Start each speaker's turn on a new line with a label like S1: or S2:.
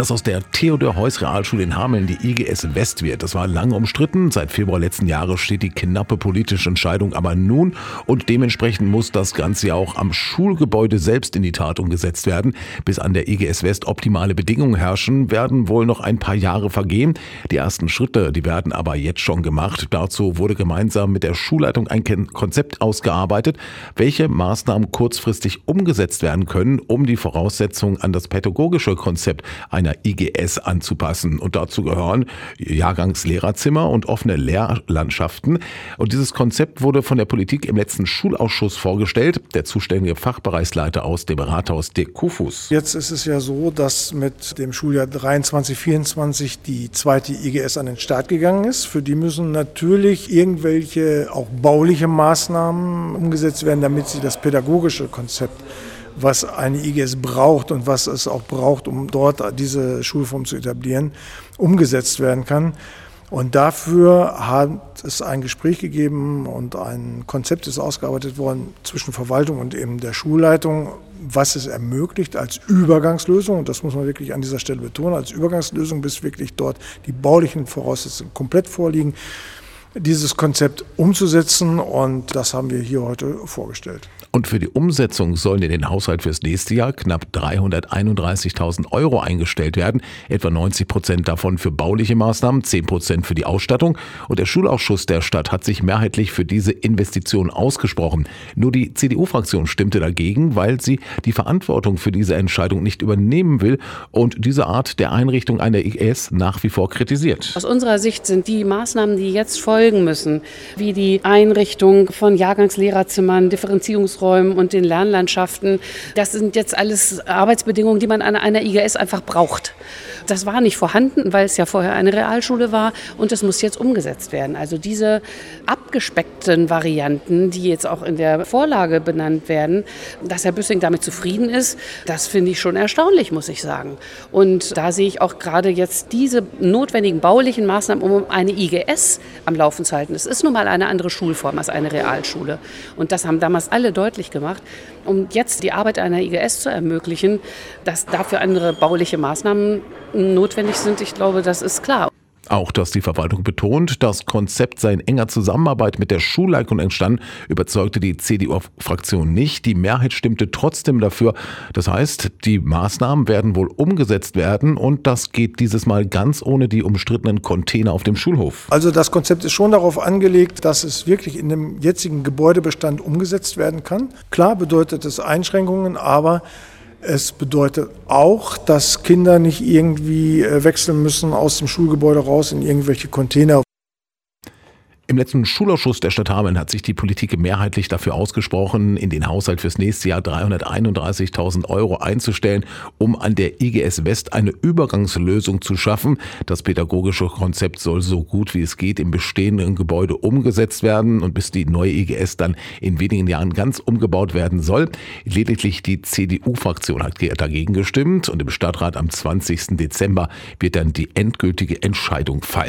S1: dass aus der Theodor-Heuss-Realschule in Hameln die IGS West wird. Das war lange umstritten. Seit Februar letzten Jahres steht die knappe politische Entscheidung aber nun und dementsprechend muss das Ganze ja auch am Schulgebäude selbst in die Tat umgesetzt werden. Bis an der IGS West optimale Bedingungen herrschen, werden wohl noch ein paar Jahre vergehen. Die ersten Schritte, die werden aber jetzt schon gemacht. Dazu wurde gemeinsam mit der Schulleitung ein Konzept ausgearbeitet, welche Maßnahmen kurzfristig umgesetzt werden können, um die Voraussetzungen an das pädagogische Konzept einer einer IGS anzupassen. Und dazu gehören Jahrgangslehrerzimmer und offene Lehrlandschaften. Und dieses Konzept wurde von der Politik im letzten Schulausschuss vorgestellt. Der zuständige Fachbereichsleiter aus dem Rathaus, Dirk Kufus.
S2: Jetzt ist es ja so, dass mit dem Schuljahr 23, 24 die zweite IGS an den Start gegangen ist. Für die müssen natürlich irgendwelche auch bauliche Maßnahmen umgesetzt werden, damit sie das pädagogische Konzept was eine IGS braucht und was es auch braucht, um dort diese Schulform zu etablieren, umgesetzt werden kann. Und dafür hat es ein Gespräch gegeben und ein Konzept ist ausgearbeitet worden zwischen Verwaltung und eben der Schulleitung, was es ermöglicht als Übergangslösung, und das muss man wirklich an dieser Stelle betonen, als Übergangslösung, bis wirklich dort die baulichen Voraussetzungen komplett vorliegen, dieses Konzept umzusetzen. Und das haben wir hier heute vorgestellt.
S1: Und für die Umsetzung sollen in den Haushalt fürs nächste Jahr knapp 331.000 Euro eingestellt werden, etwa 90 Prozent davon für bauliche Maßnahmen, 10 Prozent für die Ausstattung. Und der Schulausschuss der Stadt hat sich mehrheitlich für diese Investition ausgesprochen. Nur die CDU-Fraktion stimmte dagegen, weil sie die Verantwortung für diese Entscheidung nicht übernehmen will und diese Art der Einrichtung einer IS nach wie vor kritisiert.
S3: Aus unserer Sicht sind die Maßnahmen, die jetzt folgen müssen, wie die Einrichtung von Jahrgangslehrerzimmern, Differenzierungsräumen, Arbeitsräumen und den Lernlandschaften. Das sind jetzt alles Arbeitsbedingungen, die man an einer IGS einfach braucht. Das war nicht vorhanden, weil es ja vorher eine Realschule war und das muss jetzt umgesetzt werden. Also diese abgespeckten Varianten, die jetzt auch in der Vorlage benannt werden, dass Herr Büssing damit zufrieden ist, das finde ich schon erstaunlich, muss ich sagen. Und da sehe ich auch gerade jetzt diese notwendigen baulichen Maßnahmen, um eine IGS am Laufen zu halten. Es ist nun mal eine andere Schulform als eine Realschule. Und das haben damals alle deutlich gemacht, um jetzt die Arbeit einer IGS zu ermöglichen, dass dafür andere bauliche Maßnahmen notwendig sind. Ich glaube, das ist klar.
S1: Auch dass die Verwaltung betont, das Konzept sei in enger Zusammenarbeit mit der Schulleitung entstanden, überzeugte die CDU-Fraktion nicht. Die Mehrheit stimmte trotzdem dafür. Das heißt, die Maßnahmen werden wohl umgesetzt werden und das geht dieses Mal ganz ohne die umstrittenen Container auf dem Schulhof.
S2: Also das Konzept ist schon darauf angelegt, dass es wirklich in dem jetzigen Gebäudebestand umgesetzt werden kann. Klar bedeutet es Einschränkungen, aber es bedeutet auch, dass Kinder nicht irgendwie äh, wechseln müssen aus dem Schulgebäude raus in irgendwelche Container.
S1: Im letzten Schulausschuss der Stadt Hameln hat sich die Politik mehrheitlich dafür ausgesprochen, in den Haushalt fürs nächste Jahr 331.000 Euro einzustellen, um an der IGS West eine Übergangslösung zu schaffen. Das pädagogische Konzept soll so gut wie es geht im bestehenden Gebäude umgesetzt werden und bis die neue IGS dann in wenigen Jahren ganz umgebaut werden soll. Lediglich die CDU-Fraktion hat dagegen gestimmt und im Stadtrat am 20. Dezember wird dann die endgültige Entscheidung fallen.